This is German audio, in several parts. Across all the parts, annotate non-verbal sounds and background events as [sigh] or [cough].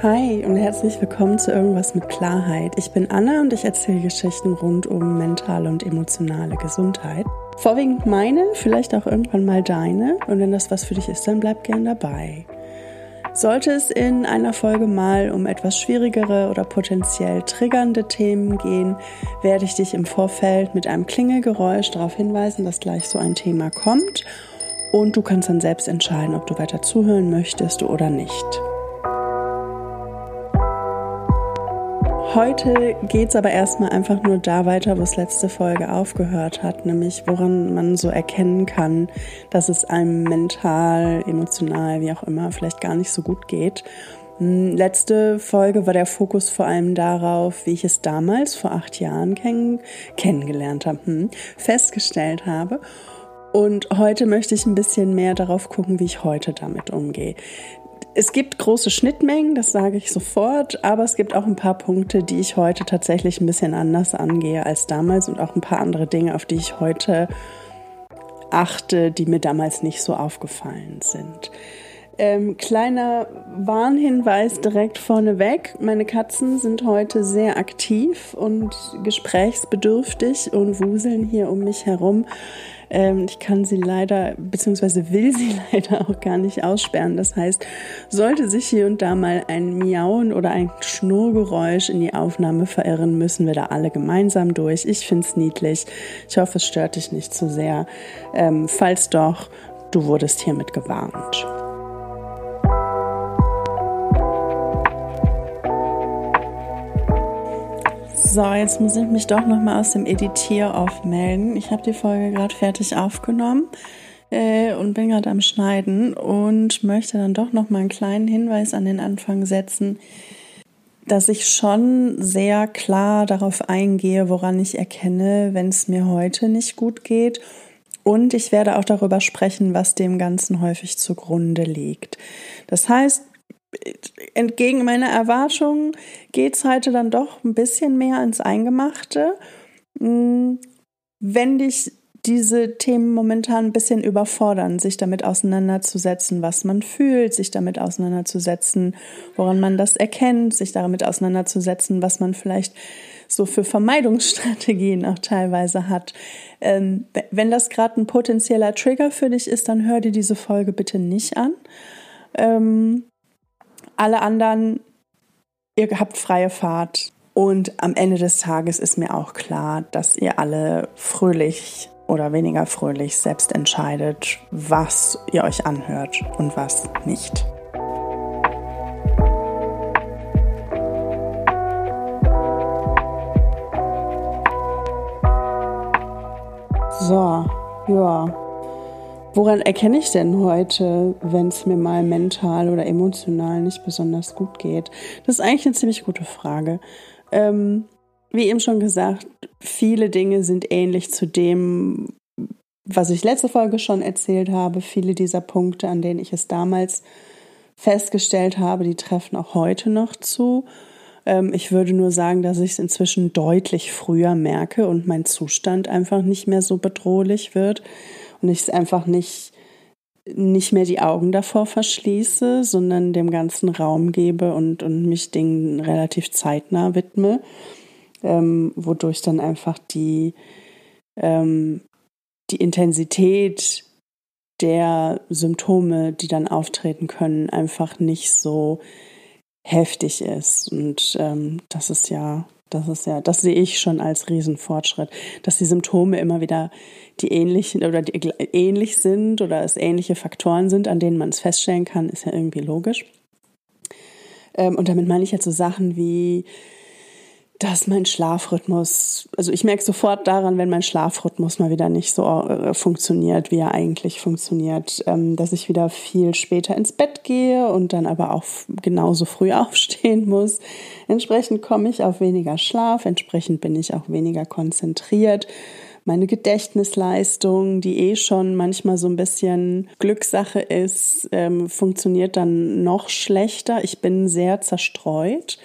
Hi und herzlich willkommen zu Irgendwas mit Klarheit. Ich bin Anna und ich erzähle Geschichten rund um mentale und emotionale Gesundheit. Vorwiegend meine, vielleicht auch irgendwann mal deine. Und wenn das was für dich ist, dann bleib gern dabei. Sollte es in einer Folge mal um etwas schwierigere oder potenziell triggernde Themen gehen, werde ich dich im Vorfeld mit einem Klingelgeräusch darauf hinweisen, dass gleich so ein Thema kommt. Und du kannst dann selbst entscheiden, ob du weiter zuhören möchtest oder nicht. Heute geht es aber erstmal einfach nur da weiter, wo es letzte Folge aufgehört hat, nämlich woran man so erkennen kann, dass es einem mental, emotional, wie auch immer, vielleicht gar nicht so gut geht. Hm, letzte Folge war der Fokus vor allem darauf, wie ich es damals vor acht Jahren kenn kennengelernt habe, hm, festgestellt habe. Und heute möchte ich ein bisschen mehr darauf gucken, wie ich heute damit umgehe. Es gibt große Schnittmengen, das sage ich sofort, aber es gibt auch ein paar Punkte, die ich heute tatsächlich ein bisschen anders angehe als damals und auch ein paar andere Dinge, auf die ich heute achte, die mir damals nicht so aufgefallen sind. Ähm, kleiner Warnhinweis direkt vorneweg. Meine Katzen sind heute sehr aktiv und gesprächsbedürftig und wuseln hier um mich herum. Ähm, ich kann sie leider, beziehungsweise will sie [laughs] leider auch gar nicht aussperren. Das heißt, sollte sich hier und da mal ein Miauen oder ein Schnurgeräusch in die Aufnahme verirren, müssen wir da alle gemeinsam durch. Ich finde es niedlich. Ich hoffe, es stört dich nicht zu sehr. Ähm, falls doch, du wurdest hiermit gewarnt. So, jetzt muss ich mich doch noch mal aus dem Editier aufmelden. Ich habe die Folge gerade fertig aufgenommen äh, und bin gerade am Schneiden und möchte dann doch noch mal einen kleinen Hinweis an den Anfang setzen, dass ich schon sehr klar darauf eingehe, woran ich erkenne, wenn es mir heute nicht gut geht. Und ich werde auch darüber sprechen, was dem Ganzen häufig zugrunde liegt. Das heißt, entgegen meiner Erwartungen geht es heute dann doch ein bisschen mehr ins Eingemachte. Hm, wenn dich diese Themen momentan ein bisschen überfordern, sich damit auseinanderzusetzen, was man fühlt, sich damit auseinanderzusetzen, woran man das erkennt, sich damit auseinanderzusetzen, was man vielleicht so für Vermeidungsstrategien auch teilweise hat. Ähm, wenn das gerade ein potenzieller Trigger für dich ist, dann hör dir diese Folge bitte nicht an. Ähm, alle anderen, ihr habt freie Fahrt. Und am Ende des Tages ist mir auch klar, dass ihr alle fröhlich oder weniger fröhlich selbst entscheidet, was ihr euch anhört und was nicht. So, ja, Woran erkenne ich denn heute, wenn es mir mal mental oder emotional nicht besonders gut geht? Das ist eigentlich eine ziemlich gute Frage. Ähm, wie eben schon gesagt, viele Dinge sind ähnlich zu dem, was ich letzte Folge schon erzählt habe. Viele dieser Punkte, an denen ich es damals festgestellt habe, die treffen auch heute noch zu. Ähm, ich würde nur sagen, dass ich es inzwischen deutlich früher merke und mein Zustand einfach nicht mehr so bedrohlich wird und ich es einfach nicht, nicht mehr die Augen davor verschließe, sondern dem ganzen Raum gebe und, und mich Dingen relativ zeitnah widme, ähm, wodurch dann einfach die, ähm, die Intensität der Symptome, die dann auftreten können, einfach nicht so heftig ist. Und ähm, das ist ja das ist ja, das sehe ich schon als Riesenfortschritt, dass die Symptome immer wieder die ähnlichen oder die ähnlich sind oder es ähnliche Faktoren sind, an denen man es feststellen kann, ist ja irgendwie logisch. Ähm, und damit meine ich jetzt so Sachen wie dass mein Schlafrhythmus, also ich merke sofort daran, wenn mein Schlafrhythmus mal wieder nicht so äh, funktioniert, wie er eigentlich funktioniert, ähm, dass ich wieder viel später ins Bett gehe und dann aber auch genauso früh [laughs] aufstehen muss. Entsprechend komme ich auf weniger Schlaf, entsprechend bin ich auch weniger konzentriert. Meine Gedächtnisleistung, die eh schon manchmal so ein bisschen Glückssache ist, ähm, funktioniert dann noch schlechter. Ich bin sehr zerstreut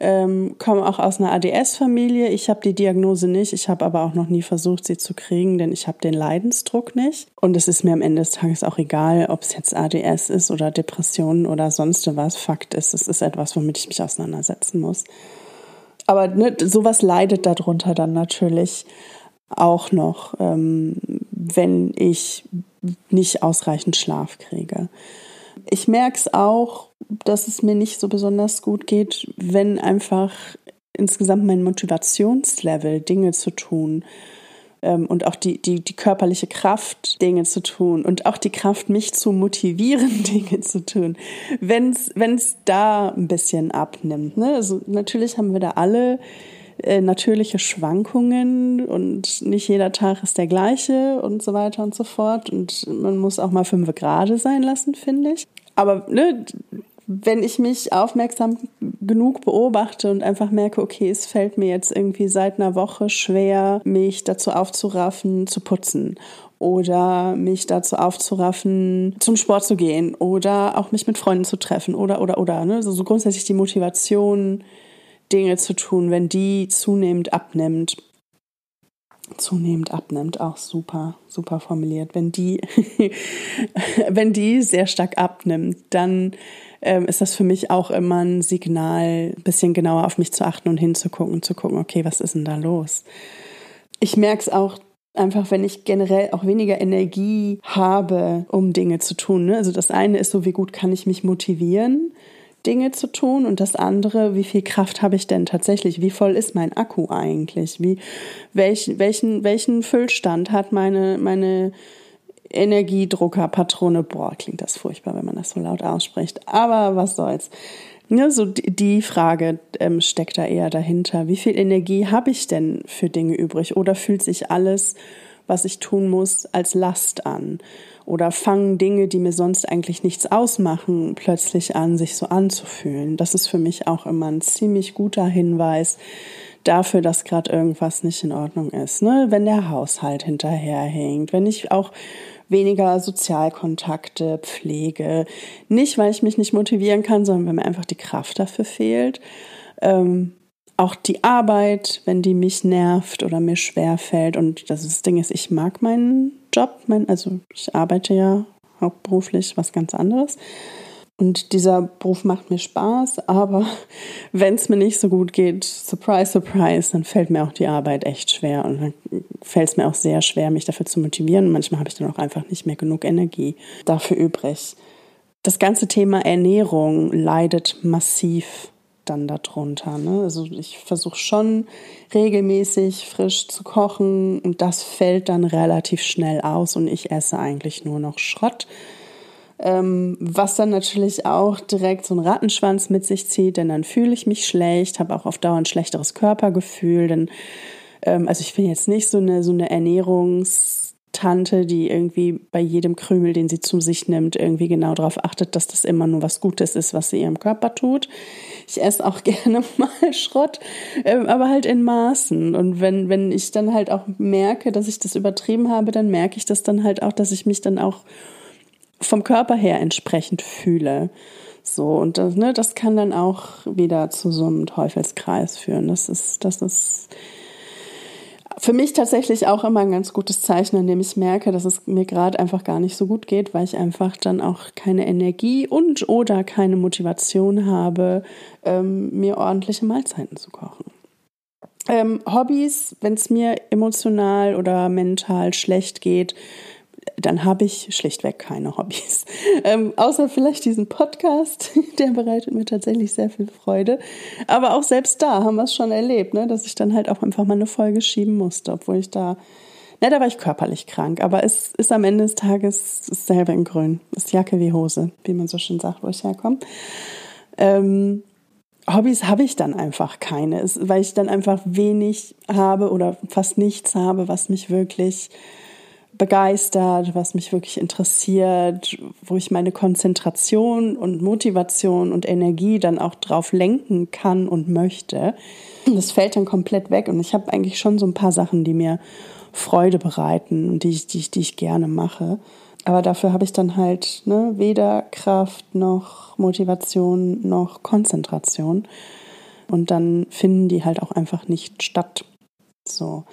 ähm, komme auch aus einer ADS-Familie. Ich habe die Diagnose nicht, ich habe aber auch noch nie versucht, sie zu kriegen, denn ich habe den Leidensdruck nicht. Und es ist mir am Ende des Tages auch egal, ob es jetzt ADS ist oder Depressionen oder sonst was. Fakt ist, es ist etwas, womit ich mich auseinandersetzen muss. Aber ne, sowas leidet darunter dann natürlich auch noch, ähm, wenn ich nicht ausreichend Schlaf kriege. Ich merke es auch, dass es mir nicht so besonders gut geht, wenn einfach insgesamt mein Motivationslevel, Dinge zu tun ähm, und auch die, die, die körperliche Kraft, Dinge zu tun und auch die Kraft, mich zu motivieren, [laughs] Dinge zu tun, wenn es da ein bisschen abnimmt. Ne? Also natürlich haben wir da alle äh, natürliche Schwankungen und nicht jeder Tag ist der gleiche und so weiter und so fort. Und man muss auch mal fünf Grade sein lassen, finde ich. Aber ne, wenn ich mich aufmerksam genug beobachte und einfach merke, okay, es fällt mir jetzt irgendwie seit einer Woche schwer, mich dazu aufzuraffen, zu putzen oder mich dazu aufzuraffen, zum Sport zu gehen oder auch mich mit Freunden zu treffen oder, oder, oder. Ne? Also so grundsätzlich die Motivation, Dinge zu tun, wenn die zunehmend abnimmt. Zunehmend abnimmt, auch super, super formuliert. Wenn die, [laughs] wenn die sehr stark abnimmt, dann ähm, ist das für mich auch immer ein Signal, ein bisschen genauer auf mich zu achten und hinzugucken und zu gucken, okay, was ist denn da los? Ich merke es auch einfach, wenn ich generell auch weniger Energie habe, um Dinge zu tun. Ne? Also das eine ist so, wie gut kann ich mich motivieren? Dinge zu tun und das andere, wie viel Kraft habe ich denn tatsächlich? Wie voll ist mein Akku eigentlich? Wie, welch, welchen, welchen Füllstand hat meine, meine Energiedruckerpatrone? Boah, klingt das furchtbar, wenn man das so laut ausspricht. Aber was soll's? Ja, so die Frage ähm, steckt da eher dahinter. Wie viel Energie habe ich denn für Dinge übrig? Oder fühlt sich alles, was ich tun muss, als Last an? Oder fangen Dinge, die mir sonst eigentlich nichts ausmachen, plötzlich an, sich so anzufühlen. Das ist für mich auch immer ein ziemlich guter Hinweis dafür, dass gerade irgendwas nicht in Ordnung ist. Ne? Wenn der Haushalt hinterherhängt, wenn ich auch weniger Sozialkontakte pflege. Nicht, weil ich mich nicht motivieren kann, sondern weil mir einfach die Kraft dafür fehlt. Ähm, auch die Arbeit, wenn die mich nervt oder mir schwer fällt. Und das, das Ding ist, ich mag meinen Job, mein, also ich arbeite ja hauptberuflich was ganz anderes. Und dieser Beruf macht mir Spaß, aber [laughs] wenn es mir nicht so gut geht, surprise, surprise, dann fällt mir auch die Arbeit echt schwer und dann fällt es mir auch sehr schwer, mich dafür zu motivieren. Und manchmal habe ich dann auch einfach nicht mehr genug Energie dafür übrig. Das ganze Thema Ernährung leidet massiv dann darunter. Ne? Also ich versuche schon regelmäßig frisch zu kochen und das fällt dann relativ schnell aus und ich esse eigentlich nur noch Schrott. Ähm, was dann natürlich auch direkt so einen Rattenschwanz mit sich zieht, denn dann fühle ich mich schlecht, habe auch auf Dauer ein schlechteres Körpergefühl, denn ähm, also ich bin jetzt nicht so eine so eine Ernährungs Tante, die irgendwie bei jedem Krümel, den sie zu sich nimmt, irgendwie genau darauf achtet, dass das immer nur was Gutes ist, was sie ihrem Körper tut. Ich esse auch [laughs] gerne mal Schrott, ähm, aber halt in Maßen. Und wenn, wenn ich dann halt auch merke, dass ich das übertrieben habe, dann merke ich das dann halt auch, dass ich mich dann auch vom Körper her entsprechend fühle. So, und das, ne, das kann dann auch wieder zu so einem Teufelskreis führen. Das ist, das ist für mich tatsächlich auch immer ein ganz gutes Zeichen, an dem ich merke, dass es mir gerade einfach gar nicht so gut geht, weil ich einfach dann auch keine Energie und oder keine Motivation habe, ähm, mir ordentliche Mahlzeiten zu kochen. Ähm, Hobbys, wenn es mir emotional oder mental schlecht geht, dann habe ich schlichtweg keine Hobbys. Ähm, außer vielleicht diesen Podcast, [laughs] der bereitet mir tatsächlich sehr viel Freude. Aber auch selbst da haben wir es schon erlebt, ne? dass ich dann halt auch einfach mal eine Folge schieben musste, obwohl ich da, na, da war ich körperlich krank. Aber es ist am Ende des Tages dasselbe in Grün. Ist Jacke wie Hose, wie man so schön sagt, wo ich herkomme. Ähm, Hobbys habe ich dann einfach keine, weil ich dann einfach wenig habe oder fast nichts habe, was mich wirklich begeistert, was mich wirklich interessiert, wo ich meine Konzentration und Motivation und Energie dann auch drauf lenken kann und möchte. Das fällt dann komplett weg und ich habe eigentlich schon so ein paar Sachen, die mir Freude bereiten und die ich, die ich, die ich gerne mache. Aber dafür habe ich dann halt ne, weder Kraft noch Motivation noch Konzentration. Und dann finden die halt auch einfach nicht statt. So.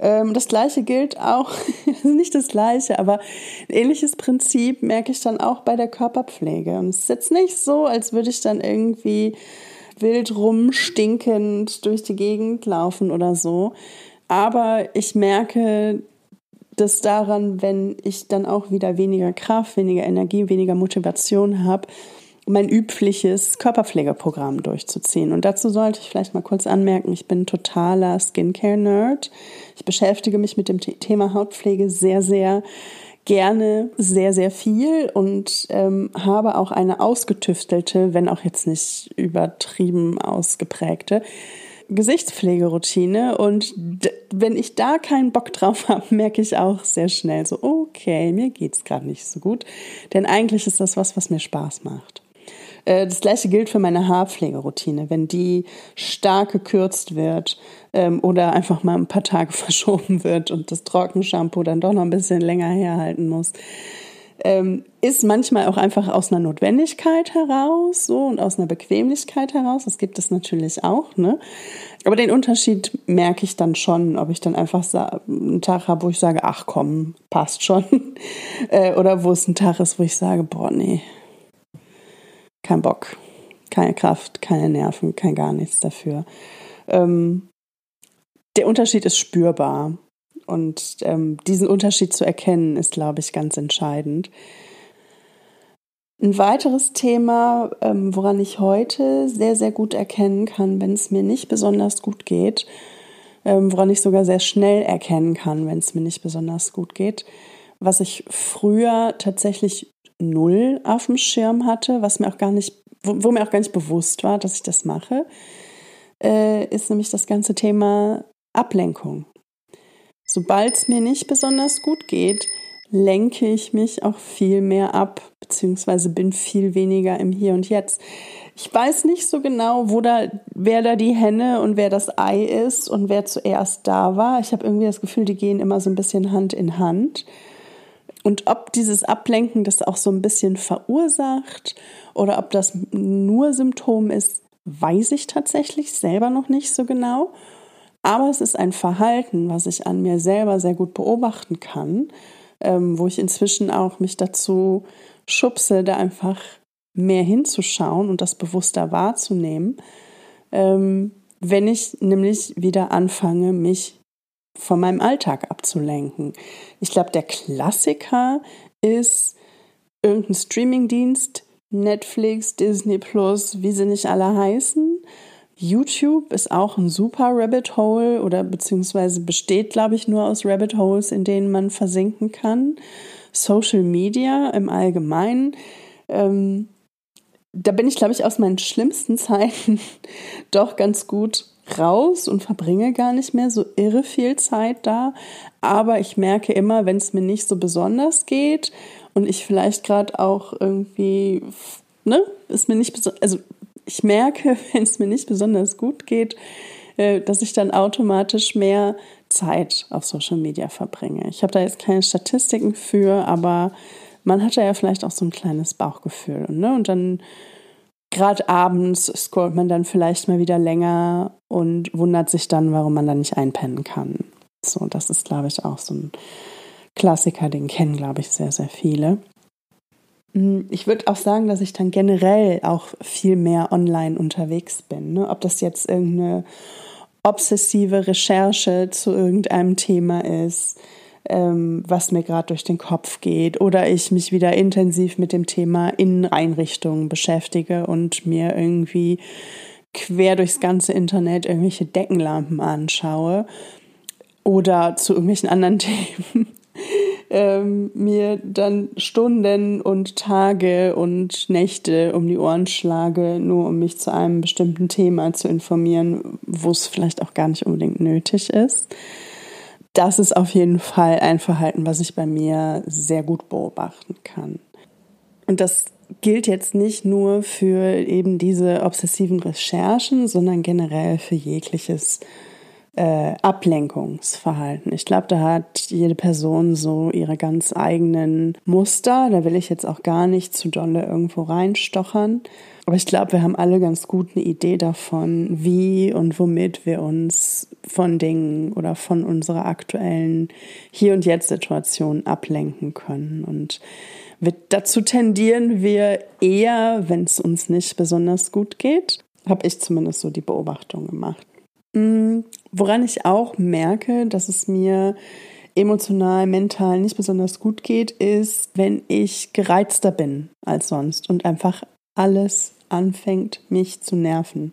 Ähm, das gleiche gilt auch, [laughs] nicht das gleiche, aber ein ähnliches Prinzip merke ich dann auch bei der Körperpflege. Und es ist jetzt nicht so, als würde ich dann irgendwie wild rumstinkend durch die Gegend laufen oder so. Aber ich merke das daran, wenn ich dann auch wieder weniger Kraft, weniger Energie, weniger Motivation habe, mein übliches Körperpflegeprogramm durchzuziehen. Und dazu sollte ich vielleicht mal kurz anmerken, ich bin totaler Skincare-Nerd. Ich beschäftige mich mit dem Thema Hautpflege sehr, sehr gerne, sehr, sehr viel und ähm, habe auch eine ausgetüftelte, wenn auch jetzt nicht übertrieben ausgeprägte, Gesichtspflegeroutine und wenn ich da keinen Bock drauf habe, [laughs] merke ich auch sehr schnell so, okay, mir geht's gerade nicht so gut, denn eigentlich ist das was, was mir Spaß macht. Äh, das gleiche gilt für meine Haarpflegeroutine. Wenn die stark gekürzt wird ähm, oder einfach mal ein paar Tage [laughs] verschoben wird und das Trockenshampoo dann doch noch ein bisschen länger herhalten muss, ähm, ist manchmal auch einfach aus einer Notwendigkeit heraus so und aus einer Bequemlichkeit heraus. Das gibt es natürlich auch, ne? Aber den Unterschied merke ich dann schon, ob ich dann einfach einen Tag habe, wo ich sage, ach komm, passt schon. [laughs] äh, oder wo es ein Tag ist, wo ich sage, boah, nee, kein Bock, keine Kraft, keine Nerven, kein gar nichts dafür. Ähm, der Unterschied ist spürbar. Und ähm, diesen Unterschied zu erkennen, ist, glaube ich, ganz entscheidend. Ein weiteres Thema, ähm, woran ich heute sehr, sehr gut erkennen kann, wenn es mir nicht besonders gut geht, ähm, woran ich sogar sehr schnell erkennen kann, wenn es mir nicht besonders gut geht, was ich früher tatsächlich null auf dem Schirm hatte, was mir auch gar nicht, wo, wo mir auch gar nicht bewusst war, dass ich das mache, äh, ist nämlich das ganze Thema Ablenkung. Sobald es mir nicht besonders gut geht, lenke ich mich auch viel mehr ab, beziehungsweise bin viel weniger im Hier und Jetzt. Ich weiß nicht so genau, wo da, wer da die Henne und wer das Ei ist und wer zuerst da war. Ich habe irgendwie das Gefühl, die gehen immer so ein bisschen Hand in Hand. Und ob dieses Ablenken das auch so ein bisschen verursacht oder ob das nur Symptom ist, weiß ich tatsächlich selber noch nicht so genau. Aber es ist ein Verhalten, was ich an mir selber sehr gut beobachten kann, ähm, wo ich inzwischen auch mich dazu schubse, da einfach mehr hinzuschauen und das bewusster wahrzunehmen, ähm, wenn ich nämlich wieder anfange, mich von meinem Alltag abzulenken. Ich glaube, der Klassiker ist irgendein Streamingdienst, Netflix, Disney Plus, wie sie nicht alle heißen. YouTube ist auch ein super Rabbit Hole oder beziehungsweise besteht, glaube ich, nur aus Rabbit Holes, in denen man versinken kann. Social Media im Allgemeinen. Ähm, da bin ich, glaube ich, aus meinen schlimmsten [laughs] Zeiten doch ganz gut raus und verbringe gar nicht mehr so irre viel Zeit da. Aber ich merke immer, wenn es mir nicht so besonders geht und ich vielleicht gerade auch irgendwie, ne, ist mir nicht also ich merke, [laughs] wenn es mir nicht besonders gut geht, äh, dass ich dann automatisch mehr Zeit auf Social Media verbringe. Ich habe da jetzt keine Statistiken für, aber man hat ja vielleicht auch so ein kleines Bauchgefühl. Ne? Und dann gerade abends scrollt man dann vielleicht mal wieder länger und wundert sich dann, warum man da nicht einpennen kann. So, das ist, glaube ich, auch so ein Klassiker, den kennen, glaube ich, sehr, sehr viele. Hm, ich würde auch sagen, dass ich dann generell auch viel mehr online unterwegs bin. Ne? Ob das jetzt irgendeine obsessive Recherche zu irgendeinem Thema ist, ähm, was mir gerade durch den Kopf geht, oder ich mich wieder intensiv mit dem Thema Inneneinrichtungen beschäftige und mir irgendwie quer durchs ganze Internet irgendwelche Deckenlampen anschaue oder zu irgendwelchen anderen [laughs] Themen ähm, mir dann Stunden und Tage und Nächte um die Ohren schlage, nur um mich zu einem bestimmten Thema zu informieren, wo es vielleicht auch gar nicht unbedingt nötig ist. Das ist auf jeden Fall ein Verhalten, was ich bei mir sehr gut beobachten kann. Und das gilt jetzt nicht nur für eben diese obsessiven Recherchen, sondern generell für jegliches äh, Ablenkungsverhalten. Ich glaube, da hat jede Person so ihre ganz eigenen Muster. Da will ich jetzt auch gar nicht zu dolle irgendwo reinstochern. Aber ich glaube, wir haben alle ganz gut eine Idee davon, wie und womit wir uns von Dingen oder von unserer aktuellen Hier- und Jetzt-Situation ablenken können. Und dazu tendieren wir eher, wenn es uns nicht besonders gut geht. Habe ich zumindest so die Beobachtung gemacht. Mm, woran ich auch merke, dass es mir emotional, mental nicht besonders gut geht, ist, wenn ich gereizter bin als sonst und einfach alles anfängt, mich zu nerven.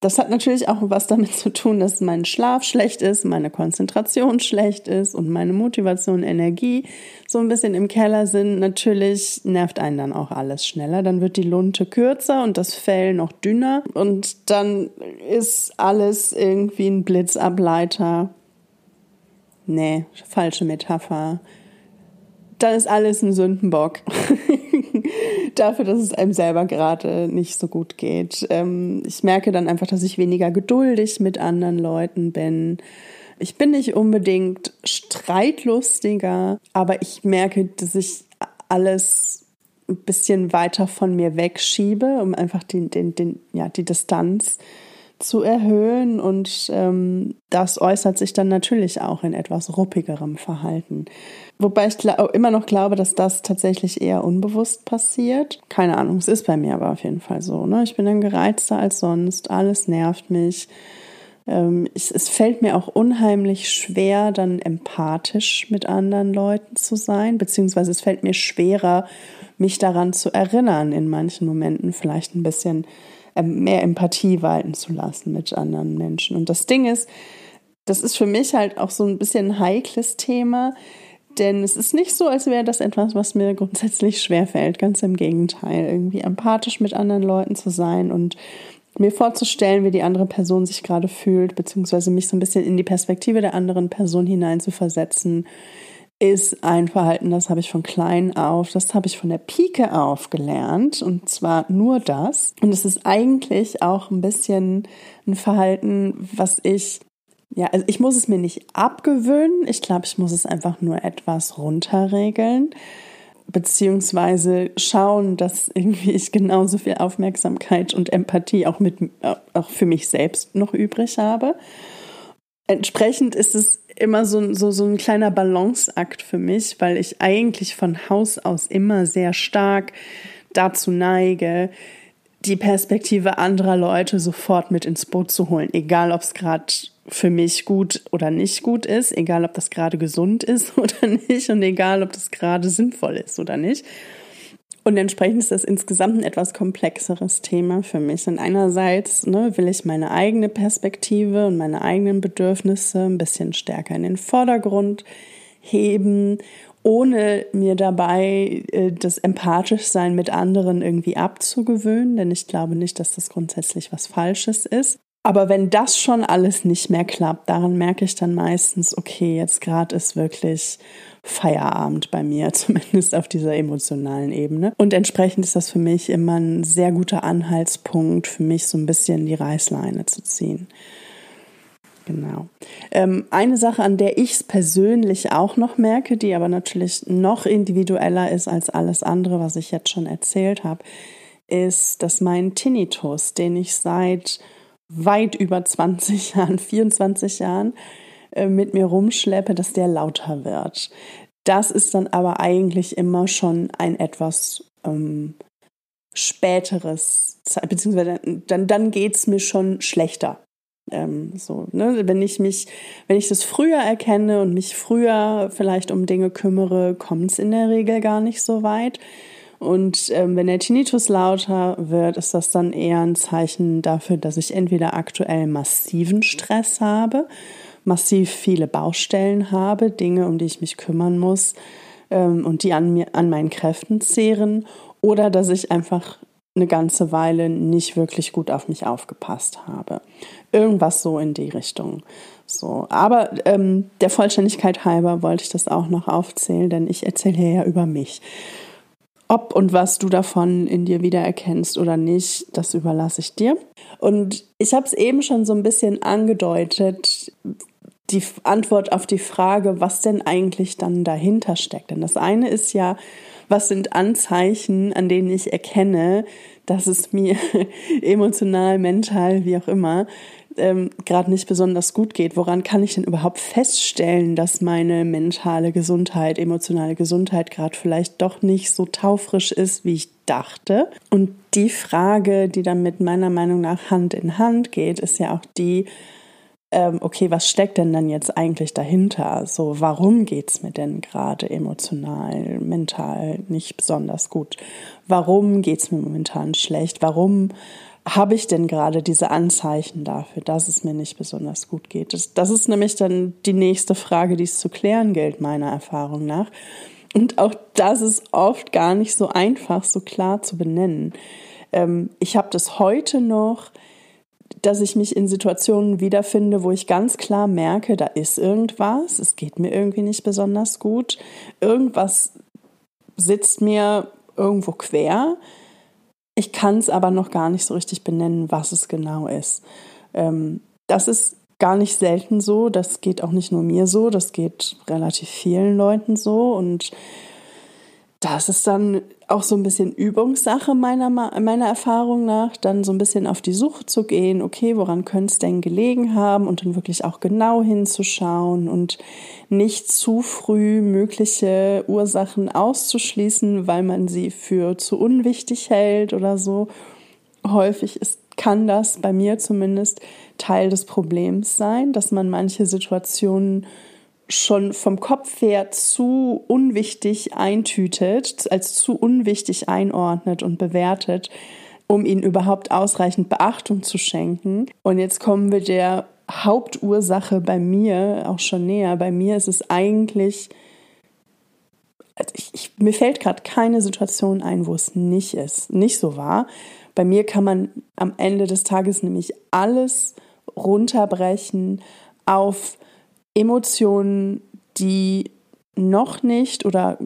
Das hat natürlich auch was damit zu tun, dass mein Schlaf schlecht ist, meine Konzentration schlecht ist und meine Motivation, Energie so ein bisschen im Keller sind. Natürlich nervt einen dann auch alles schneller. Dann wird die Lunte kürzer und das Fell noch dünner und dann ist alles irgendwie ein Blitzableiter. Nee, falsche Metapher. Dann ist alles ein Sündenbock. [laughs] dafür, dass es einem selber gerade nicht so gut geht. Ähm, ich merke dann einfach, dass ich weniger geduldig mit anderen Leuten bin. Ich bin nicht unbedingt streitlustiger, aber ich merke, dass ich alles ein bisschen weiter von mir wegschiebe, um einfach den, den, den, ja, die Distanz zu erhöhen. Und ähm, das äußert sich dann natürlich auch in etwas ruppigerem Verhalten. Wobei ich immer noch glaube, dass das tatsächlich eher unbewusst passiert. Keine Ahnung, es ist bei mir aber auf jeden Fall so. Ne? Ich bin dann gereizter als sonst, alles nervt mich. Ähm, ich, es fällt mir auch unheimlich schwer, dann empathisch mit anderen Leuten zu sein, beziehungsweise es fällt mir schwerer, mich daran zu erinnern, in manchen Momenten vielleicht ein bisschen ähm, mehr Empathie walten zu lassen mit anderen Menschen. Und das Ding ist, das ist für mich halt auch so ein bisschen ein heikles Thema denn es ist nicht so, als wäre das etwas, was mir grundsätzlich schwerfällt. Ganz im Gegenteil. Irgendwie empathisch mit anderen Leuten zu sein und mir vorzustellen, wie die andere Person sich gerade fühlt, beziehungsweise mich so ein bisschen in die Perspektive der anderen Person hinein zu versetzen, ist ein Verhalten, das habe ich von klein auf, das habe ich von der Pike auf gelernt und zwar nur das. Und es ist eigentlich auch ein bisschen ein Verhalten, was ich ja, also ich muss es mir nicht abgewöhnen. Ich glaube, ich muss es einfach nur etwas runterregeln. Beziehungsweise schauen, dass irgendwie ich genauso viel Aufmerksamkeit und Empathie auch mit, auch für mich selbst noch übrig habe. Entsprechend ist es immer so, so, so ein kleiner Balanceakt für mich, weil ich eigentlich von Haus aus immer sehr stark dazu neige, die Perspektive anderer Leute sofort mit ins Boot zu holen, egal ob es gerade für mich gut oder nicht gut ist, egal ob das gerade gesund ist [laughs] oder nicht und egal ob das gerade sinnvoll ist oder nicht. Und entsprechend ist das insgesamt ein etwas komplexeres Thema für mich. Und einerseits ne, will ich meine eigene Perspektive und meine eigenen Bedürfnisse ein bisschen stärker in den Vordergrund heben, ohne mir dabei äh, das Empathischsein mit anderen irgendwie abzugewöhnen, denn ich glaube nicht, dass das grundsätzlich was Falsches ist. Aber wenn das schon alles nicht mehr klappt, daran merke ich dann meistens, okay, jetzt gerade ist wirklich Feierabend bei mir, [laughs] zumindest auf dieser emotionalen Ebene. Und entsprechend ist das für mich immer ein sehr guter Anhaltspunkt, für mich so ein bisschen die Reißleine zu ziehen. Genau. Ähm, eine Sache, an der ich es persönlich auch noch merke, die aber natürlich noch individueller ist als alles andere, was ich jetzt schon erzählt habe, ist, dass mein Tinnitus, den ich seit weit über 20 [laughs] Jahren, 24 Jahren äh, mit mir rumschleppe, dass der lauter wird. Das ist dann aber eigentlich immer schon ein etwas ähm, späteres, beziehungsweise dann, dann geht es mir schon schlechter. Ähm, so, ne? Wenn ich mich, wenn ich das früher erkenne und mich früher vielleicht um Dinge kümmere, kommt es in der Regel gar nicht so weit. Und ähm, wenn der Tinnitus lauter wird, ist das dann eher ein Zeichen dafür, dass ich entweder aktuell massiven Stress habe, massiv viele Baustellen habe, Dinge, um die ich mich kümmern muss ähm, und die an mir, an meinen Kräften zehren, oder dass ich einfach eine ganze Weile nicht wirklich gut auf mich aufgepasst habe. Irgendwas so in die Richtung. So, aber ähm, der Vollständigkeit halber wollte ich das auch noch aufzählen, denn ich erzähle ja über mich. Ob und was du davon in dir wiedererkennst oder nicht, das überlasse ich dir. Und ich habe es eben schon so ein bisschen angedeutet, die Antwort auf die Frage, was denn eigentlich dann dahinter steckt. Denn das eine ist ja, was sind Anzeichen, an denen ich erkenne, dass es mir [laughs] emotional, mental, wie auch immer, ähm, gerade nicht besonders gut geht. Woran kann ich denn überhaupt feststellen, dass meine mentale Gesundheit, emotionale Gesundheit gerade vielleicht doch nicht so taufrisch ist, wie ich dachte? Und die Frage, die dann mit meiner Meinung nach Hand in Hand geht, ist ja auch die, ähm, okay, was steckt denn dann jetzt eigentlich dahinter? So, warum geht's mir denn gerade emotional, mental nicht besonders gut? Warum geht's mir momentan schlecht? Warum habe ich denn gerade diese Anzeichen dafür, dass es mir nicht besonders gut geht? Das, das ist nämlich dann die nächste Frage, die es zu klären gilt, meiner Erfahrung nach. Und auch das ist oft gar nicht so einfach, so klar zu benennen. Ähm, ich habe das heute noch, dass ich mich in Situationen wiederfinde, wo ich ganz klar merke, da ist irgendwas, es geht mir irgendwie nicht besonders gut, irgendwas sitzt mir irgendwo quer. Ich kann es aber noch gar nicht so richtig benennen, was es genau ist. Ähm, das ist gar nicht selten so, das geht auch nicht nur mir so, das geht relativ vielen Leuten so. Und das ist dann auch so ein bisschen Übungssache meiner, meiner Erfahrung nach, dann so ein bisschen auf die Suche zu gehen, okay, woran könnte es denn gelegen haben und dann wirklich auch genau hinzuschauen und nicht zu früh mögliche Ursachen auszuschließen, weil man sie für zu unwichtig hält oder so. Häufig ist, kann das bei mir zumindest Teil des Problems sein, dass man manche Situationen schon vom Kopf her zu unwichtig eintütet, als zu unwichtig einordnet und bewertet, um ihnen überhaupt ausreichend Beachtung zu schenken. Und jetzt kommen wir der Hauptursache bei mir auch schon näher. Bei mir ist es eigentlich, also ich, ich, mir fällt gerade keine Situation ein, wo es nicht ist, nicht so war. Bei mir kann man am Ende des Tages nämlich alles runterbrechen auf Emotionen, die noch nicht oder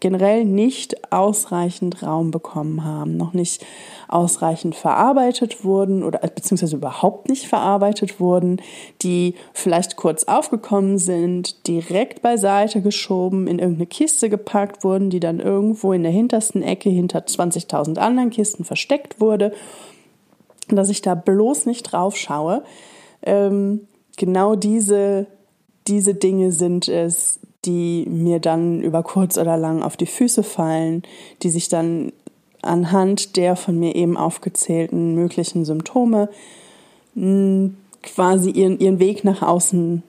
generell nicht ausreichend Raum bekommen haben, noch nicht ausreichend verarbeitet wurden oder beziehungsweise überhaupt nicht verarbeitet wurden, die vielleicht kurz aufgekommen sind, direkt beiseite geschoben, in irgendeine Kiste gepackt wurden, die dann irgendwo in der hintersten Ecke hinter 20.000 anderen Kisten versteckt wurde, dass ich da bloß nicht drauf schaue. Ähm, genau diese diese Dinge sind es, die mir dann über kurz oder lang auf die Füße fallen, die sich dann anhand der von mir eben aufgezählten möglichen Symptome hm, quasi ihren, ihren Weg nach außen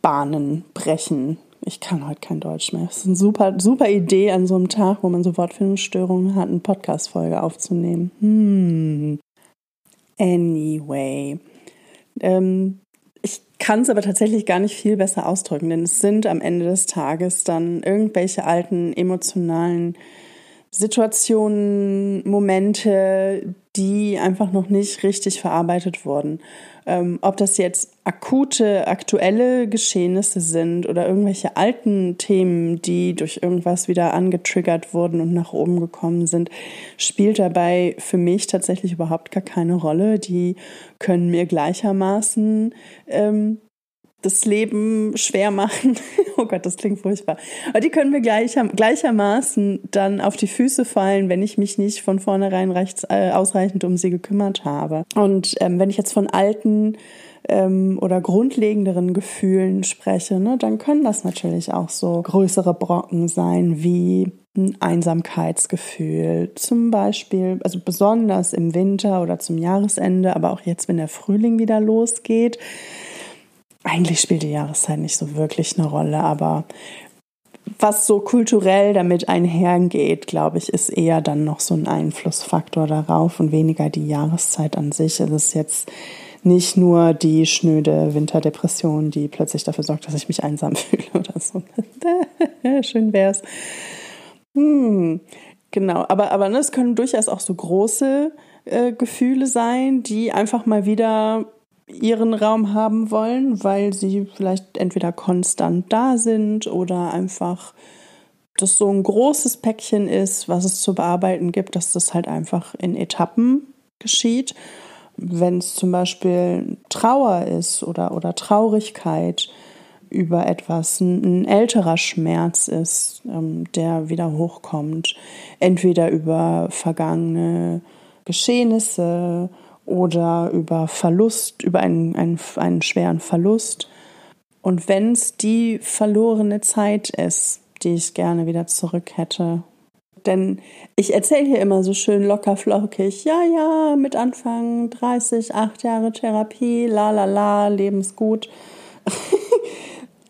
bahnen, brechen. Ich kann heute kein Deutsch mehr. Es ist eine super, super Idee an so einem Tag, wo man so Wortfindungsstörungen hat, eine Podcast-Folge aufzunehmen. Hm. Anyway. Ähm, ich kann es aber tatsächlich gar nicht viel besser ausdrücken, denn es sind am Ende des Tages dann irgendwelche alten emotionalen Situationen, Momente, die einfach noch nicht richtig verarbeitet wurden. Ähm, ob das jetzt akute, aktuelle Geschehnisse sind oder irgendwelche alten Themen, die durch irgendwas wieder angetriggert wurden und nach oben gekommen sind, spielt dabei für mich tatsächlich überhaupt gar keine Rolle. Die können mir gleichermaßen ähm, das Leben schwer machen. [laughs] oh Gott, das klingt furchtbar. Aber die können mir gleicher, gleichermaßen dann auf die Füße fallen, wenn ich mich nicht von vornherein rechts, äh, ausreichend um sie gekümmert habe. Und ähm, wenn ich jetzt von alten ähm, oder grundlegenderen Gefühlen spreche, ne, dann können das natürlich auch so größere Brocken sein wie ein Einsamkeitsgefühl, zum Beispiel, also besonders im Winter oder zum Jahresende, aber auch jetzt, wenn der Frühling wieder losgeht eigentlich spielt die Jahreszeit nicht so wirklich eine Rolle, aber was so kulturell damit einhergeht, glaube ich, ist eher dann noch so ein Einflussfaktor darauf und weniger die Jahreszeit an sich. Es ist jetzt nicht nur die schnöde Winterdepression, die plötzlich dafür sorgt, dass ich mich einsam [laughs] fühle oder so. [laughs] Schön wär's. Hm, genau, aber, aber ne, es können durchaus auch so große äh, Gefühle sein, die einfach mal wieder ihren Raum haben wollen, weil sie vielleicht entweder konstant da sind oder einfach das so ein großes Päckchen ist, was es zu bearbeiten gibt, dass das halt einfach in Etappen geschieht. Wenn es zum Beispiel Trauer ist oder, oder Traurigkeit über etwas, ein, ein älterer Schmerz ist, ähm, der wieder hochkommt, entweder über vergangene Geschehnisse oder über Verlust, über einen, einen, einen schweren Verlust. Und wenn es die verlorene Zeit ist, die ich gerne wieder zurück hätte. Denn ich erzähle hier immer so schön locker flockig, ja, ja, mit Anfang 30, acht Jahre Therapie, la la la, lebensgut. [laughs]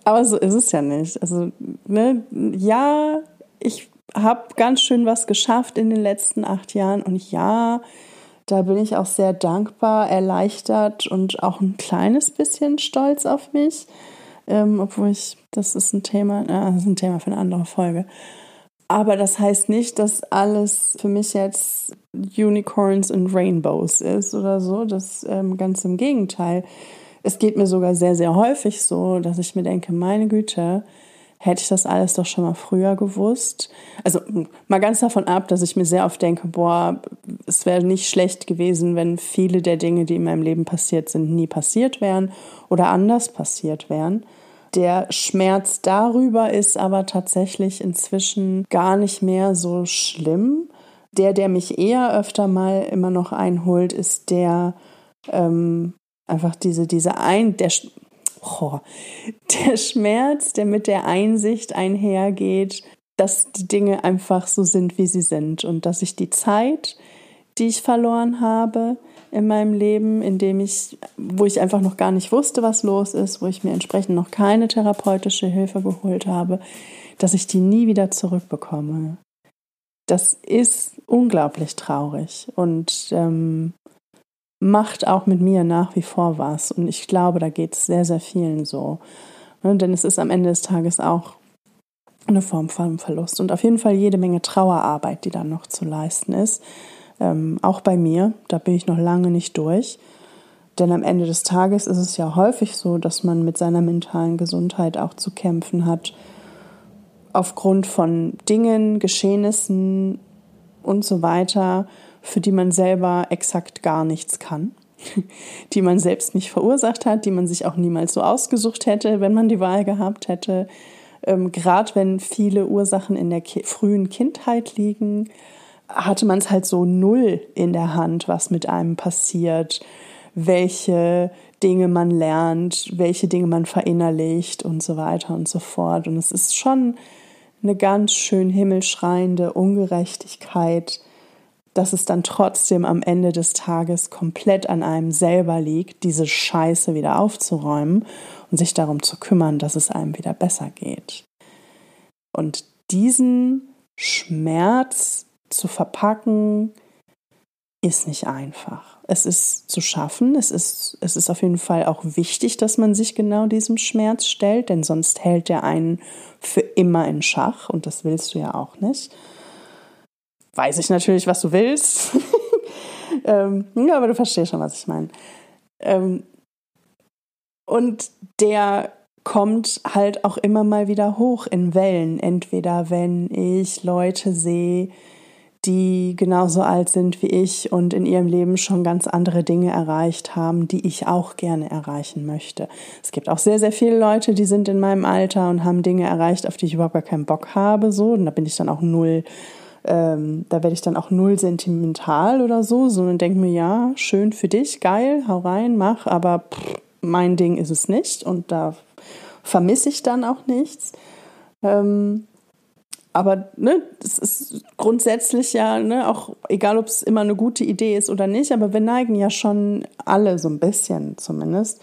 Aber so ist es ja nicht. Also, ne, ja, ich habe ganz schön was geschafft in den letzten acht Jahren und ja, da bin ich auch sehr dankbar, erleichtert und auch ein kleines bisschen stolz auf mich. Ähm, obwohl ich, das ist ein Thema, äh, das ist ein Thema für eine andere Folge. Aber das heißt nicht, dass alles für mich jetzt Unicorns und Rainbows ist oder so. Das ähm, ganz im Gegenteil. Es geht mir sogar sehr, sehr häufig so, dass ich mir denke, meine Güte, hätte ich das alles doch schon mal früher gewusst. Also mal ganz davon ab, dass ich mir sehr oft denke, boah, es wäre nicht schlecht gewesen, wenn viele der Dinge, die in meinem Leben passiert sind, nie passiert wären oder anders passiert wären. Der Schmerz darüber ist aber tatsächlich inzwischen gar nicht mehr so schlimm. Der, der mich eher öfter mal immer noch einholt, ist der ähm, einfach diese, diese ein, der, oh, der Schmerz, der mit der Einsicht einhergeht, dass die Dinge einfach so sind, wie sie sind und dass ich die Zeit, die ich verloren habe in meinem Leben, in dem ich, wo ich einfach noch gar nicht wusste, was los ist, wo ich mir entsprechend noch keine therapeutische Hilfe geholt habe, dass ich die nie wieder zurückbekomme. Das ist unglaublich traurig und ähm, macht auch mit mir nach wie vor was. Und ich glaube, da geht es sehr, sehr vielen so. Ne? Denn es ist am Ende des Tages auch eine Form von Verlust. Und auf jeden Fall jede Menge Trauerarbeit, die dann noch zu leisten ist. Ähm, auch bei mir, da bin ich noch lange nicht durch. Denn am Ende des Tages ist es ja häufig so, dass man mit seiner mentalen Gesundheit auch zu kämpfen hat. Aufgrund von Dingen, Geschehnissen und so weiter, für die man selber exakt gar nichts kann, [laughs] die man selbst nicht verursacht hat, die man sich auch niemals so ausgesucht hätte, wenn man die Wahl gehabt hätte. Ähm, Gerade wenn viele Ursachen in der ki frühen Kindheit liegen, hatte man es halt so null in der Hand, was mit einem passiert, welche Dinge man lernt, welche Dinge man verinnerlicht und so weiter und so fort. Und es ist schon eine ganz schön himmelschreiende Ungerechtigkeit, dass es dann trotzdem am Ende des Tages komplett an einem selber liegt, diese Scheiße wieder aufzuräumen und sich darum zu kümmern, dass es einem wieder besser geht. Und diesen Schmerz zu verpacken, ist nicht einfach. Es ist zu schaffen, es ist, es ist auf jeden Fall auch wichtig, dass man sich genau diesem Schmerz stellt, denn sonst hält der einen für immer in Schach und das willst du ja auch nicht weiß ich natürlich, was du willst. [laughs] ähm, ja, aber du verstehst schon, was ich meine. Ähm, und der kommt halt auch immer mal wieder hoch in Wellen. Entweder wenn ich Leute sehe, die genauso alt sind wie ich und in ihrem Leben schon ganz andere Dinge erreicht haben, die ich auch gerne erreichen möchte. Es gibt auch sehr, sehr viele Leute, die sind in meinem Alter und haben Dinge erreicht, auf die ich überhaupt gar keinen Bock habe. So, und da bin ich dann auch null ähm, da werde ich dann auch null sentimental oder so, sondern denke mir, ja, schön für dich, geil, hau rein, mach, aber pff, mein Ding ist es nicht und da vermisse ich dann auch nichts. Ähm, aber ne, es ist grundsätzlich ja, ne, auch egal, ob es immer eine gute Idee ist oder nicht, aber wir neigen ja schon alle so ein bisschen zumindest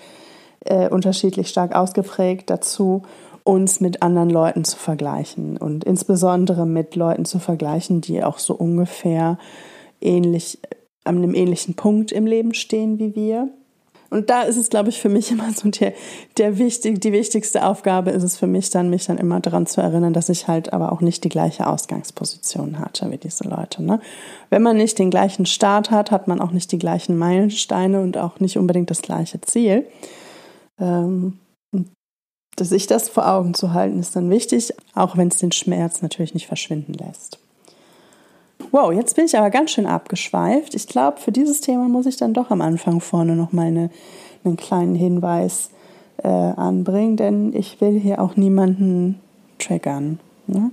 äh, unterschiedlich stark ausgeprägt dazu, uns mit anderen Leuten zu vergleichen und insbesondere mit Leuten zu vergleichen, die auch so ungefähr ähnlich an einem ähnlichen Punkt im Leben stehen wie wir. Und da ist es, glaube ich, für mich [laughs] immer so der, der wichtig, die wichtigste Aufgabe ist es für mich dann, mich dann immer daran zu erinnern, dass ich halt aber auch nicht die gleiche Ausgangsposition hatte wie diese Leute. Ne? Wenn man nicht den gleichen Start hat, hat man auch nicht die gleichen Meilensteine und auch nicht unbedingt das gleiche Ziel. Ähm, sich das vor Augen zu halten, ist dann wichtig, auch wenn es den Schmerz natürlich nicht verschwinden lässt. Wow, jetzt bin ich aber ganz schön abgeschweift. Ich glaube, für dieses Thema muss ich dann doch am Anfang vorne noch mal eine, einen kleinen Hinweis äh, anbringen, denn ich will hier auch niemanden triggern. Ne?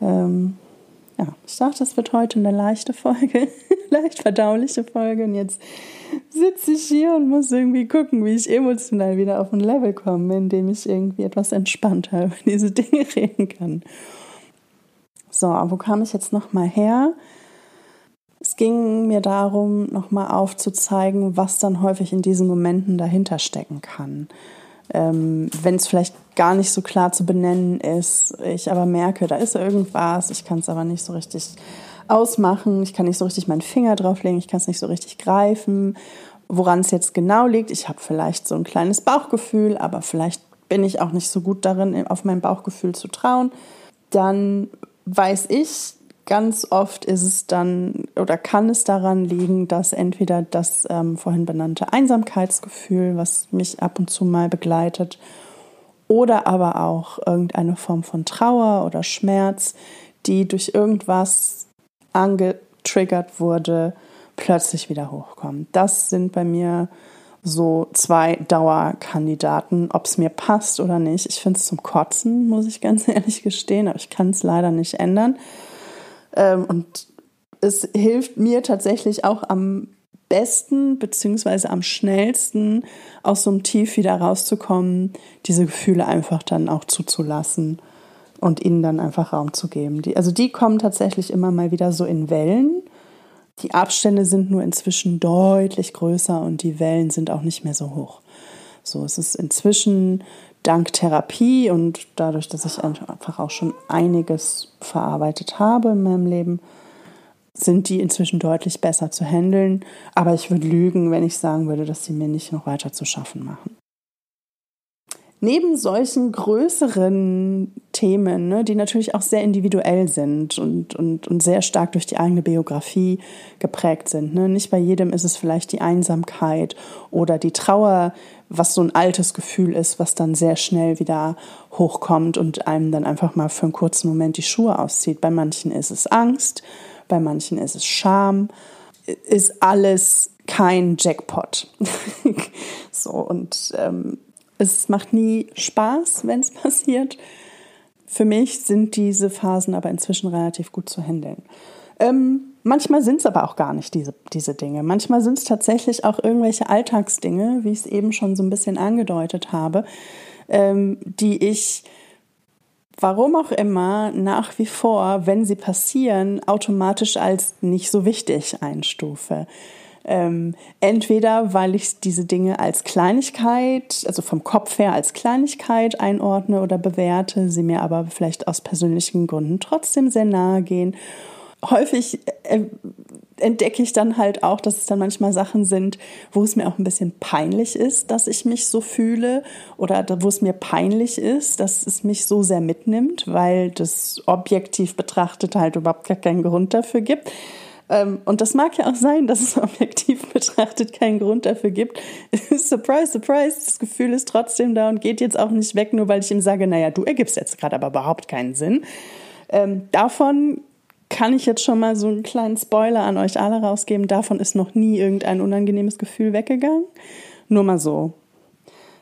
Ähm, ja, ich dachte, das wird heute eine leichte Folge, [laughs] leicht verdauliche Folge. Und jetzt sitze ich hier und muss irgendwie gucken, wie ich emotional wieder auf ein Level komme, in dem ich irgendwie etwas entspannter [laughs] über diese Dinge reden kann. So, wo kam ich jetzt nochmal her? Es ging mir darum, nochmal aufzuzeigen, was dann häufig in diesen Momenten dahinter stecken kann. Ähm, Wenn es vielleicht gar nicht so klar zu benennen ist, ich aber merke, da ist irgendwas, ich kann es aber nicht so richtig ausmachen, ich kann nicht so richtig meinen Finger drauflegen, ich kann es nicht so richtig greifen, woran es jetzt genau liegt. Ich habe vielleicht so ein kleines Bauchgefühl, aber vielleicht bin ich auch nicht so gut darin, auf mein Bauchgefühl zu trauen. Dann weiß ich, ganz oft ist es dann oder kann es daran liegen, dass entweder das ähm, vorhin benannte Einsamkeitsgefühl, was mich ab und zu mal begleitet, oder aber auch irgendeine Form von Trauer oder Schmerz, die durch irgendwas angetriggert wurde, plötzlich wieder hochkommt. Das sind bei mir so zwei Dauerkandidaten, ob es mir passt oder nicht. Ich finde es zum Kotzen, muss ich ganz [laughs] ehrlich gestehen, aber ich kann es leider nicht ändern. Ähm, und es hilft mir tatsächlich auch am besten beziehungsweise am schnellsten aus so einem Tief wieder rauszukommen, diese Gefühle einfach dann auch zuzulassen und ihnen dann einfach Raum zu geben. Die, also die kommen tatsächlich immer mal wieder so in Wellen. Die Abstände sind nur inzwischen deutlich größer und die Wellen sind auch nicht mehr so hoch. So, es ist inzwischen dank Therapie und dadurch, dass ich einfach auch schon einiges verarbeitet habe in meinem Leben, sind die inzwischen deutlich besser zu handeln. Aber ich würde lügen, wenn ich sagen würde, dass sie mir nicht noch weiter zu schaffen machen. Neben solchen größeren Themen, ne, die natürlich auch sehr individuell sind und, und, und sehr stark durch die eigene Biografie geprägt sind. Ne? Nicht bei jedem ist es vielleicht die Einsamkeit oder die Trauer, was so ein altes Gefühl ist, was dann sehr schnell wieder hochkommt und einem dann einfach mal für einen kurzen Moment die Schuhe auszieht. Bei manchen ist es Angst, bei manchen ist es Scham, ist alles kein Jackpot. [laughs] so und ähm, es macht nie Spaß, wenn es [laughs] passiert. Für mich sind diese Phasen aber inzwischen relativ gut zu handeln. Ähm, manchmal sind es aber auch gar nicht diese, diese Dinge. Manchmal sind es tatsächlich auch irgendwelche Alltagsdinge, wie ich es eben schon so ein bisschen angedeutet habe, ähm, die ich, warum auch immer, nach wie vor, wenn sie passieren, automatisch als nicht so wichtig einstufe. Ähm, entweder weil ich diese Dinge als Kleinigkeit, also vom Kopf her als Kleinigkeit einordne oder bewerte, sie mir aber vielleicht aus persönlichen Gründen trotzdem sehr nahe gehen. Häufig äh, entdecke ich dann halt auch, dass es dann manchmal Sachen sind, wo es mir auch ein bisschen peinlich ist, dass ich mich so fühle oder wo es mir peinlich ist, dass es mich so sehr mitnimmt, weil das objektiv betrachtet halt überhaupt gar keinen Grund dafür gibt. Ähm, und das mag ja auch sein, dass es [laughs] objektiv betrachtet keinen Grund dafür gibt. [laughs] surprise, surprise, das Gefühl ist trotzdem da und geht jetzt auch nicht weg, nur weil ich ihm sage, naja, du ergibst jetzt gerade aber überhaupt keinen Sinn. Ähm, davon kann ich jetzt schon mal so einen kleinen Spoiler an euch alle rausgeben. Davon ist noch nie irgendein unangenehmes Gefühl weggegangen. Nur mal so.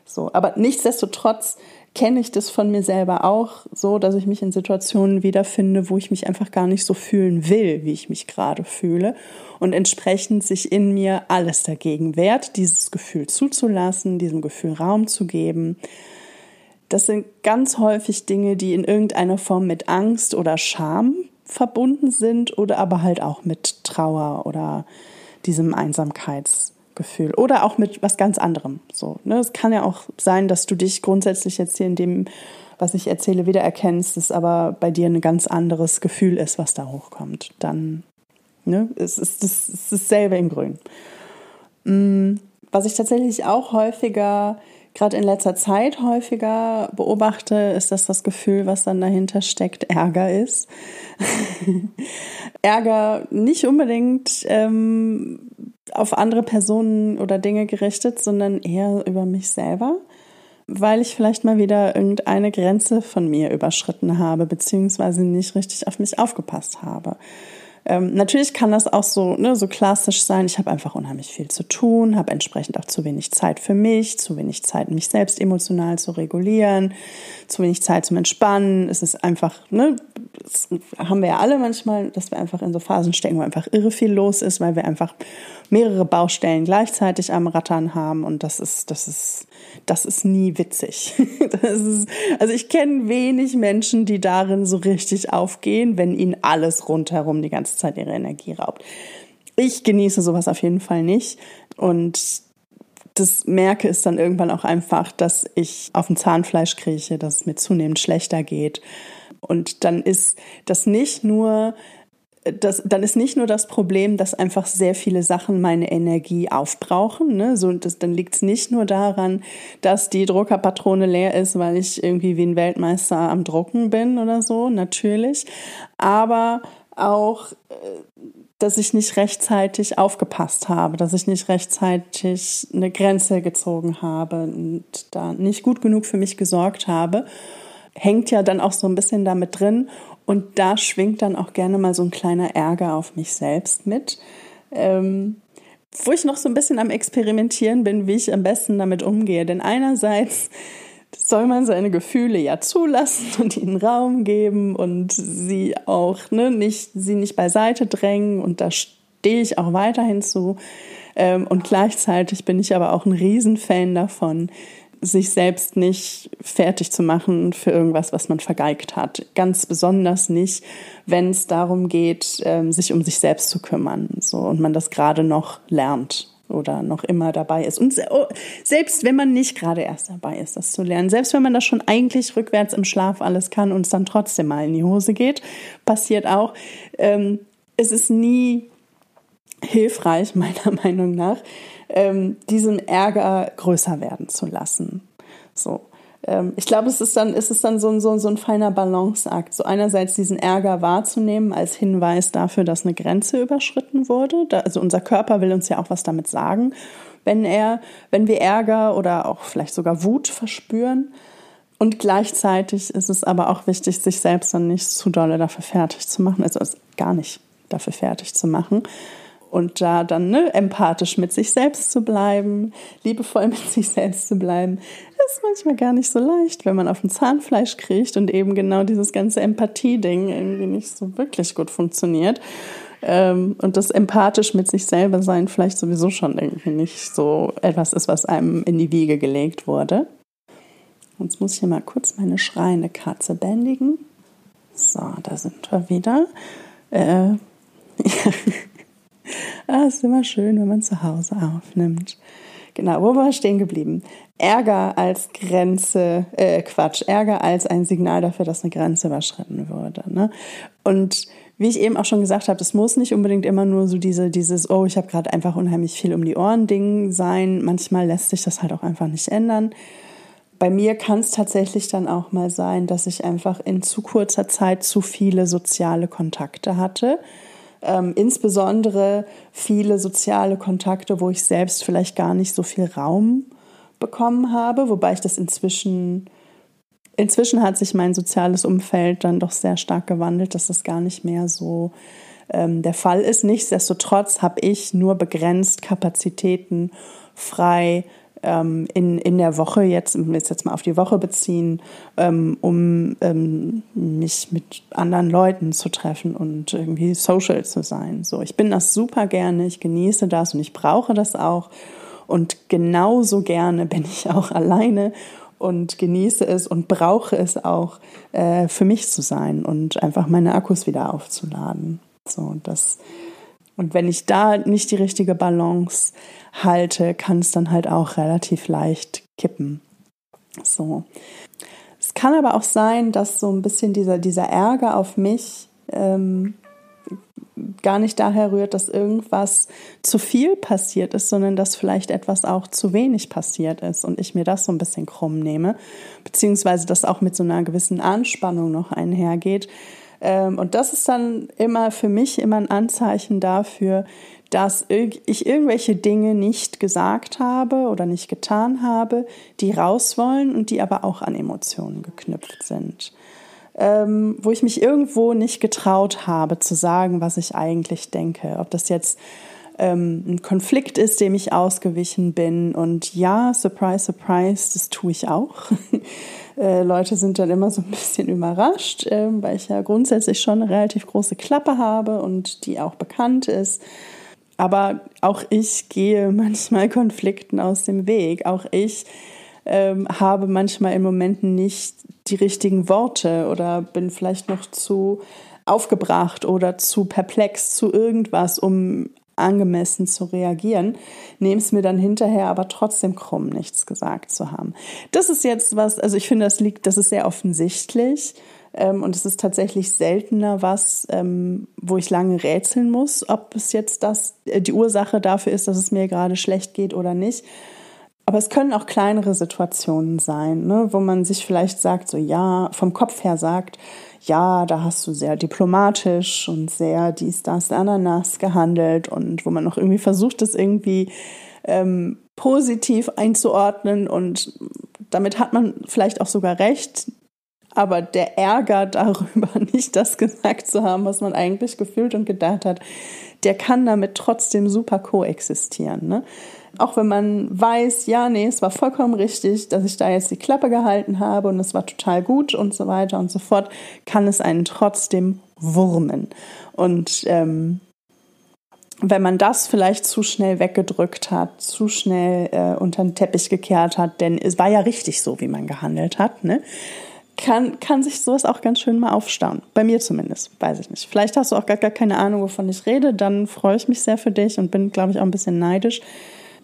So, aber nichtsdestotrotz kenne ich das von mir selber auch so, dass ich mich in Situationen wiederfinde, wo ich mich einfach gar nicht so fühlen will, wie ich mich gerade fühle. Und entsprechend sich in mir alles dagegen wehrt, dieses Gefühl zuzulassen, diesem Gefühl Raum zu geben. Das sind ganz häufig Dinge, die in irgendeiner Form mit Angst oder Scham verbunden sind oder aber halt auch mit Trauer oder diesem Einsamkeits Gefühl oder auch mit was ganz anderem. So, ne? Es kann ja auch sein, dass du dich grundsätzlich jetzt hier in dem, was ich erzähle, wiedererkennst, es aber bei dir ein ganz anderes Gefühl ist, was da hochkommt. Dann ne? es ist es ist dasselbe in Grün. Mm, was ich tatsächlich auch häufiger gerade in letzter Zeit häufiger beobachte, ist, dass das Gefühl, was dann dahinter steckt, Ärger ist. [laughs] Ärger nicht unbedingt ähm, auf andere Personen oder Dinge gerichtet, sondern eher über mich selber. weil ich vielleicht mal wieder irgendeine Grenze von mir überschritten habe, beziehungsweise nicht richtig auf mich aufgepasst habe. Ähm, natürlich kann das auch so, ne, so klassisch sein. Ich habe einfach unheimlich viel zu tun, habe entsprechend auch zu wenig Zeit für mich, zu wenig Zeit, mich selbst emotional zu regulieren, zu wenig Zeit zum Entspannen. Es ist einfach, ne, das haben wir ja alle manchmal, dass wir einfach in so Phasen stecken, wo einfach irre viel los ist, weil wir einfach mehrere Baustellen gleichzeitig am Rattern haben und das ist, das ist, das ist nie witzig. [laughs] Ist, also ich kenne wenig Menschen, die darin so richtig aufgehen, wenn ihnen alles rundherum die ganze Zeit ihre Energie raubt. Ich genieße sowas auf jeden Fall nicht und das merke ist dann irgendwann auch einfach, dass ich auf dem Zahnfleisch krieche, dass es mir zunehmend schlechter geht. Und dann ist das nicht nur das, dann ist nicht nur das Problem, dass einfach sehr viele Sachen meine Energie aufbrauchen. Ne? So, das, dann liegt es nicht nur daran, dass die Druckerpatrone leer ist, weil ich irgendwie wie ein Weltmeister am Drucken bin oder so, natürlich. Aber auch, äh, dass ich nicht rechtzeitig aufgepasst habe, dass ich nicht rechtzeitig eine Grenze gezogen habe und da nicht gut genug für mich gesorgt habe hängt ja dann auch so ein bisschen damit drin. Und da schwingt dann auch gerne mal so ein kleiner Ärger auf mich selbst mit. Ähm, wo ich noch so ein bisschen am Experimentieren bin, wie ich am besten damit umgehe. Denn einerseits soll man seine Gefühle ja zulassen und ihnen Raum geben und sie auch ne, nicht, sie nicht beiseite drängen. Und da stehe ich auch weiterhin zu. Ähm, und gleichzeitig bin ich aber auch ein Riesenfan davon, sich selbst nicht fertig zu machen für irgendwas, was man vergeigt hat. Ganz besonders nicht, wenn es darum geht, ähm, sich um sich selbst zu kümmern. So, und man das gerade noch lernt oder noch immer dabei ist. Und oh, selbst wenn man nicht gerade erst dabei ist, das zu lernen, selbst wenn man das schon eigentlich rückwärts im Schlaf alles kann und es dann trotzdem mal in die Hose geht, passiert auch. Ähm, es ist nie hilfreich, [laughs] meiner Meinung nach, ähm, diesen Ärger größer werden zu lassen. So. Ähm, ich glaube, es ist dann, es ist dann so ein, so, so ein feiner Balanceakt. So einerseits diesen Ärger wahrzunehmen als Hinweis dafür, dass eine Grenze überschritten wurde. Da, also unser Körper will uns ja auch was damit sagen. Wenn er, wenn wir Ärger oder auch vielleicht sogar Wut verspüren, und gleichzeitig ist es aber auch wichtig, sich selbst dann nicht zu dolle dafür fertig zu machen, also gar nicht dafür fertig zu machen, und da dann ne, empathisch mit sich selbst zu bleiben, liebevoll [laughs] mit sich selbst zu bleiben, ist manchmal gar nicht so leicht, wenn man auf dem Zahnfleisch kriegt und eben genau dieses ganze Empathie-Ding irgendwie nicht so wirklich gut funktioniert. Ähm, und das empathisch mit sich selber sein vielleicht sowieso schon irgendwie nicht so etwas ist, was einem in die Wiege gelegt wurde. Jetzt muss ich hier mal kurz meine schreiende Katze bändigen. So, da sind wir wieder. Äh, [laughs] ah, ist immer schön, wenn man zu Hause aufnimmt. Genau, wo war wir stehen geblieben? Ärger als Grenze, äh, Quatsch, Ärger als ein Signal dafür, dass eine Grenze überschritten wurde. Ne? Und wie ich eben auch schon gesagt habe, es muss nicht unbedingt immer nur so diese, dieses, oh, ich habe gerade einfach unheimlich viel um die Ohren Ding sein. Manchmal lässt sich das halt auch einfach nicht ändern. Bei mir kann es tatsächlich dann auch mal sein, dass ich einfach in zu kurzer Zeit zu viele soziale Kontakte hatte ähm, insbesondere viele soziale Kontakte, wo ich selbst vielleicht gar nicht so viel Raum bekommen habe, wobei ich das inzwischen inzwischen hat sich mein soziales Umfeld dann doch sehr stark gewandelt, dass das gar nicht mehr so ähm, der Fall ist. Nichtsdestotrotz habe ich nur begrenzt Kapazitäten frei ähm, in, in der Woche, jetzt, jetzt, jetzt mal auf die Woche beziehen, ähm, um ähm, mich mit anderen Leuten zu treffen und irgendwie social zu sein. So, ich bin das super gerne, ich genieße das und ich brauche das auch. Und genauso gerne bin ich auch [laughs] alleine und genieße es und brauche es auch äh, für mich zu sein und einfach meine Akkus wieder aufzuladen. So, das und wenn ich da nicht die richtige Balance halte, kann es dann halt auch relativ leicht kippen. So. Es kann aber auch sein, dass so ein bisschen dieser, dieser Ärger auf mich ähm, gar nicht daher rührt, dass irgendwas zu viel passiert ist, sondern dass vielleicht etwas auch zu wenig passiert ist und ich mir das so ein bisschen krumm nehme, beziehungsweise das auch mit so einer gewissen Anspannung noch einhergeht, und das ist dann immer für mich immer ein Anzeichen dafür, dass ich irgendwelche Dinge nicht gesagt habe oder nicht getan habe, die raus wollen und die aber auch an Emotionen geknüpft sind. Ähm, wo ich mich irgendwo nicht getraut habe zu sagen, was ich eigentlich denke. Ob das jetzt ähm, ein Konflikt ist, dem ich ausgewichen bin. Und ja, surprise, surprise, das tue ich auch. [laughs] äh, Leute sind dann immer so ein bisschen überrascht, äh, weil ich ja grundsätzlich schon eine relativ große Klappe habe und die auch bekannt ist. Aber auch ich gehe [laughs] manchmal Konflikten aus dem Weg. Auch ich ähm, habe manchmal in Momenten nicht die richtigen Worte oder bin vielleicht noch zu aufgebracht oder zu perplex zu irgendwas, um angemessen zu reagieren, nehme es mir dann hinterher aber trotzdem krumm, nichts gesagt zu haben. Das ist jetzt was, also ich finde, das liegt, das ist sehr offensichtlich. Ähm, und es ist tatsächlich seltener was, ähm, wo ich lange rätseln muss, ob es jetzt das, äh, die Ursache dafür ist, dass es mir gerade schlecht geht oder nicht. Aber es können auch kleinere Situationen sein, ne, wo man sich vielleicht sagt, so ja, vom Kopf her sagt, ja, da hast du sehr diplomatisch und sehr dies, das, Ananas gehandelt und wo man noch irgendwie versucht, das irgendwie ähm, positiv einzuordnen und damit hat man vielleicht auch sogar recht. Aber der Ärger [laughs] darüber, nicht das gesagt zu haben, was man eigentlich gefühlt und gedacht hat, der kann damit trotzdem super koexistieren. Ne? Auch wenn man weiß, ja, nee, es war vollkommen richtig, dass ich da jetzt die Klappe gehalten habe und es war total gut und so weiter und so fort, kann es einen trotzdem wurmen. Und ähm, wenn man das vielleicht zu schnell weggedrückt hat, zu schnell äh, unter den Teppich gekehrt hat, denn es war ja richtig so, wie man gehandelt hat, ne? kann, kann sich sowas auch ganz schön mal aufstauen. Bei mir zumindest, weiß ich nicht. Vielleicht hast du auch gar, gar keine Ahnung, wovon ich rede. Dann freue ich mich sehr für dich und bin, glaube ich, auch ein bisschen neidisch.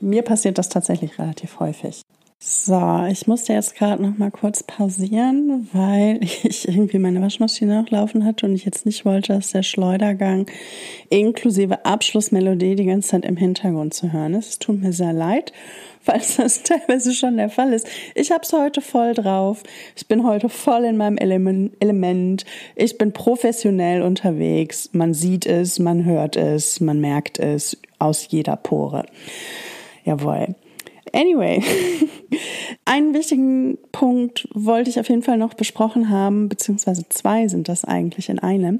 Mir passiert das tatsächlich relativ häufig. So, ich musste jetzt gerade noch mal kurz pausieren, weil [laughs] ich irgendwie meine Waschmaschine noch laufen hatte und ich jetzt nicht wollte, dass der Schleudergang inklusive Abschlussmelodie die ganze Zeit im Hintergrund zu hören ist. Es tut mir sehr leid [laughs] falls das teilweise schon der Fall ist. Ich habe es heute voll drauf. Ich bin heute voll in meinem Element. Ich bin professionell unterwegs. Man sieht es, man hört es, man merkt es aus jeder Pore. Jawohl. Anyway, [laughs] einen wichtigen Punkt wollte ich auf jeden Fall noch besprochen haben, beziehungsweise zwei sind das eigentlich in einem.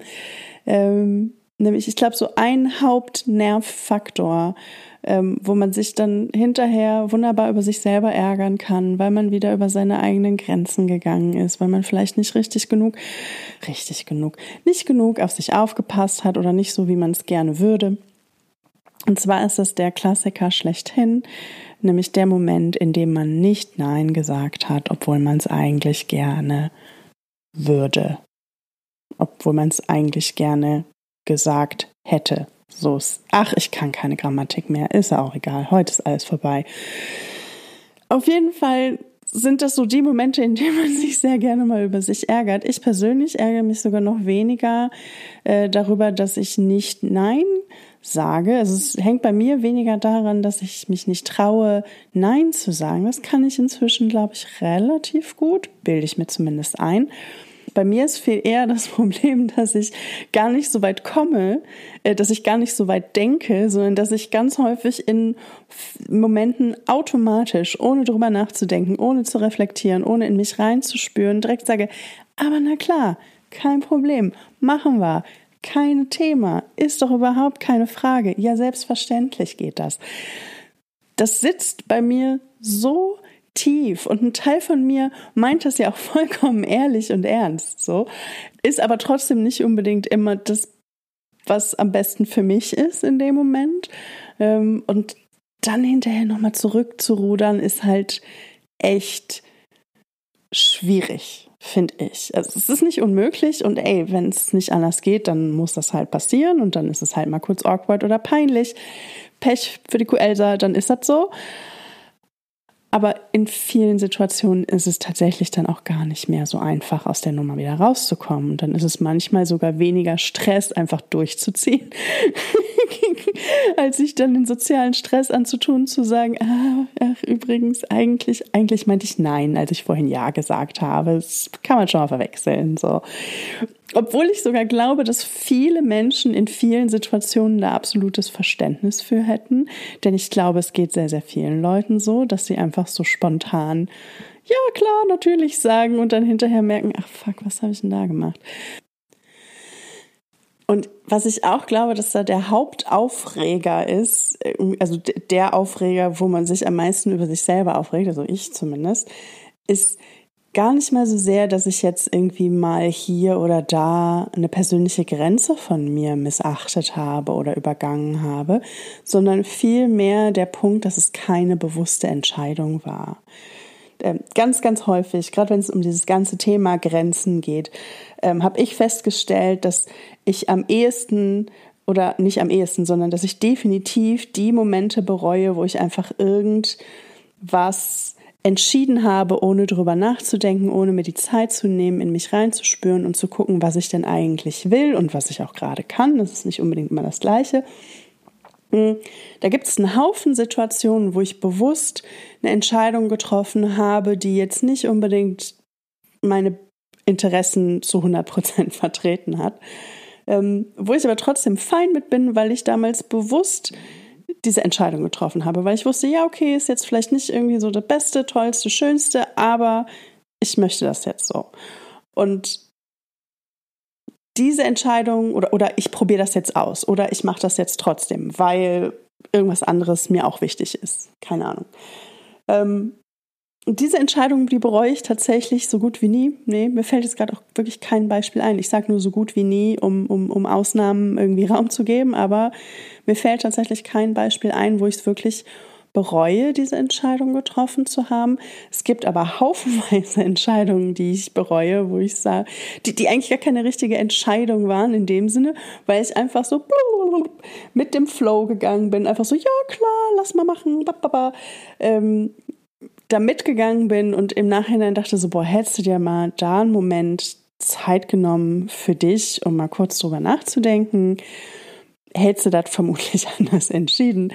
Ähm, nämlich, ich glaube, so ein Hauptnervfaktor ähm, wo man sich dann hinterher wunderbar über sich selber ärgern kann, weil man wieder über seine eigenen Grenzen gegangen ist, weil man vielleicht nicht richtig genug, richtig genug, nicht genug auf sich aufgepasst hat oder nicht so, wie man es gerne würde. Und zwar ist es der Klassiker schlechthin, nämlich der Moment, in dem man nicht Nein gesagt hat, obwohl man es eigentlich gerne würde, obwohl man es eigentlich gerne gesagt hätte. So ist, ach, ich kann keine Grammatik mehr, ist ja auch egal, heute ist alles vorbei. Auf jeden Fall sind das so die Momente, in denen man [laughs] sich sehr gerne mal über sich ärgert. Ich persönlich ärgere mich sogar noch weniger äh, darüber, dass ich nicht Nein sage. Also es hängt bei mir weniger daran, dass ich mich nicht traue, Nein zu sagen. Das kann ich inzwischen, glaube ich, relativ gut, bilde ich mir zumindest ein. Bei mir ist viel eher das [laughs] Problem, dass ich gar nicht so weit komme, äh, dass ich gar nicht so weit denke, sondern dass ich ganz häufig in Momenten automatisch, ohne drüber nachzudenken, ohne zu reflektieren, ohne in mich reinzuspüren, direkt sage, aber na klar, kein Problem, machen wir. Kein Thema, ist doch überhaupt keine Frage. Ja, selbstverständlich geht das. Das sitzt bei mir so tief und ein Teil von mir meint das ja auch [laughs] vollkommen ehrlich und ernst, so, ist aber trotzdem nicht unbedingt immer das, was am besten für mich ist in dem Moment. Ähm, und dann hinterher nochmal zurückzurudern, ist halt echt schwierig, finde ich. Also es ist nicht unmöglich und ey, wenn es nicht anders geht, dann muss das halt passieren und dann ist es halt mal kurz awkward oder peinlich. Pech für die Kuelsa, dann ist das so. Aber in vielen Situationen ist es tatsächlich dann auch gar nicht mehr so einfach, aus der Nummer wieder rauszukommen. Und dann ist es manchmal sogar weniger Stress, einfach durchzuziehen, als ich dann den sozialen Stress anzutun, zu sagen, ah, ach, übrigens, eigentlich, eigentlich meinte ich nein, als ich vorhin ja gesagt habe. Das kann man schon mal verwechseln, so. Obwohl ich sogar glaube, dass viele Menschen in vielen Situationen da absolutes Verständnis für hätten. Denn ich glaube, es geht sehr, sehr vielen Leuten so, dass sie einfach so spontan, ja klar, natürlich sagen und dann hinterher merken, ach fuck, was habe ich denn da gemacht? Und was ich auch glaube, dass da der Hauptaufreger ist, äh, also der Aufreger, wo man sich am meisten über sich selber aufregt, also ich zumindest, ist gar nicht mal so sehr, dass ich jetzt irgendwie mal hier oder da eine persönliche Grenze von mir missachtet habe oder übergangen habe, sondern vielmehr der Punkt, dass es keine bewusste Entscheidung war. Ähm, ganz, ganz häufig, gerade wenn es um dieses ganze Thema Grenzen geht, ähm, habe ich festgestellt, dass ich am ehesten oder nicht am ehesten, sondern dass ich definitiv die Momente bereue, wo ich einfach irgendwas entschieden habe, ohne drüber nachzudenken, ohne mir die Zeit zu nehmen, in mich reinzuspüren und zu gucken, was ich denn eigentlich will und was ich auch gerade kann. Das ist nicht unbedingt immer das Gleiche. Da gibt es einen Haufen Situationen, wo ich bewusst eine Entscheidung getroffen habe, die jetzt nicht unbedingt meine Interessen zu 100 Prozent [laughs] vertreten hat, ähm, wo ich aber trotzdem fein mit bin, weil ich damals bewusst diese Entscheidung getroffen habe, weil ich wusste, ja, okay, ist jetzt vielleicht nicht irgendwie so das Beste, Tollste, Schönste, aber ich möchte das jetzt so. Und diese Entscheidung oder, oder ich probiere das jetzt aus oder ich mache das jetzt trotzdem, weil irgendwas anderes mir auch wichtig ist. Keine Ahnung. Ähm, diese Entscheidung, die bereue ich tatsächlich so gut wie nie. Nee, mir fällt jetzt gerade auch wirklich kein Beispiel ein. Ich sage nur so gut wie nie, um, um, um Ausnahmen irgendwie [laughs] Raum zu geben, aber mir fällt tatsächlich kein Beispiel ein, wo ich es wirklich bereue, diese Entscheidung getroffen zu haben. Es gibt aber haufenweise [laughs] Entscheidungen, die ich bereue, wo ich sage, die, die eigentlich gar keine richtige Entscheidung waren in dem Sinne, weil ich einfach so mit dem Flow gegangen bin. Einfach so, ja klar, lass mal machen. Ähm, da mitgegangen bin und im Nachhinein dachte so, boah, hättest du dir mal da einen Moment Zeit genommen für dich, um mal kurz drüber nachzudenken, hättest du das vermutlich [laughs] anders entschieden.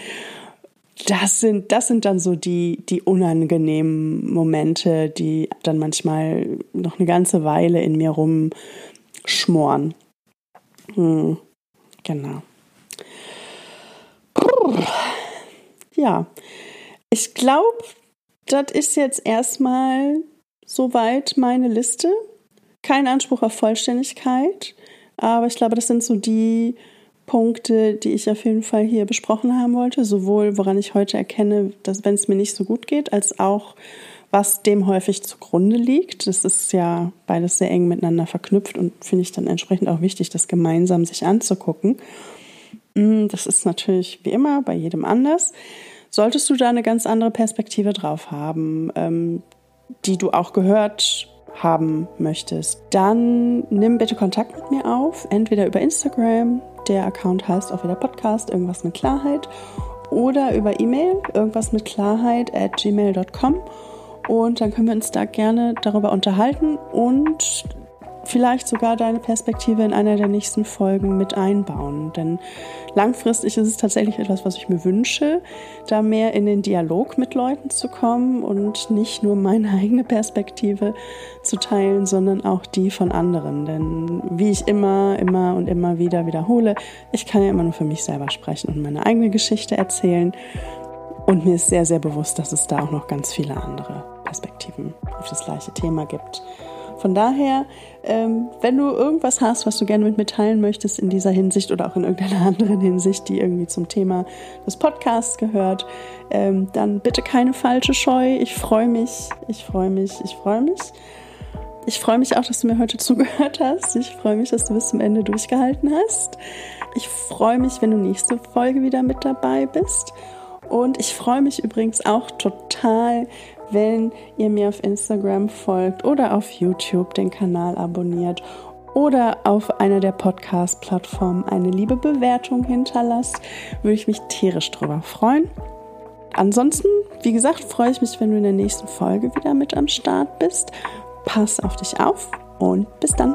Das sind, das sind dann so die, die unangenehmen Momente, die dann manchmal noch eine ganze Weile in mir rumschmoren. Hm, genau. Ja, ich glaube, das ist jetzt erstmal soweit meine Liste. Kein Anspruch auf Vollständigkeit, aber ich glaube, das sind so die Punkte, die ich auf jeden Fall hier besprochen haben wollte. Sowohl woran ich heute erkenne, dass wenn es mir nicht so gut geht, als auch was dem häufig zugrunde liegt. Das ist ja beides sehr eng miteinander verknüpft und finde ich dann entsprechend auch wichtig, das gemeinsam sich anzugucken. Mm, das ist natürlich wie immer bei jedem anders. Solltest du da eine ganz andere Perspektive drauf haben, ähm, die du auch gehört haben möchtest, dann nimm bitte Kontakt mit mir auf, entweder über Instagram, der Account heißt auch wieder Podcast, irgendwas mit Klarheit, oder über E-Mail, irgendwas mit Klarheit at gmail.com. Und dann können wir uns da gerne darüber unterhalten und vielleicht sogar deine Perspektive in einer der nächsten Folgen mit einbauen. Denn langfristig ist es tatsächlich etwas, was ich mir wünsche, da mehr in den Dialog mit Leuten zu kommen und nicht nur meine [laughs] eigene Perspektive zu teilen, sondern auch die von anderen. Denn wie ich immer, immer und immer wieder wiederhole, ich kann ja immer nur für mich selber sprechen und meine eigene Geschichte erzählen. Und mir ist sehr, sehr bewusst, dass es da auch noch ganz viele andere Perspektiven auf das gleiche Thema gibt. Von daher, ähm, wenn du irgendwas hast, was du gerne mit mir teilen möchtest in dieser Hinsicht oder auch in irgendeiner [laughs] anderen Hinsicht, die irgendwie zum Thema des Podcasts gehört, ähm, dann bitte keine falsche Scheu. Ich freue mich, ich freue mich, ich freue mich. Ich freue mich auch, dass du mir heute [laughs] zugehört hast. Ich freue mich, dass du bis zum Ende durchgehalten hast. Ich freue mich, wenn du nächste Folge wieder mit dabei bist. Und ich freue mich übrigens auch total, wenn ihr mir auf Instagram folgt oder auf YouTube den Kanal abonniert oder auf einer der Podcast-Plattformen eine liebe Bewertung hinterlasst, würde ich mich tierisch drüber freuen. Ansonsten, wie gesagt, freue ich mich, wenn du in der nächsten Folge wieder mit am Start bist. Pass auf dich auf und bis dann.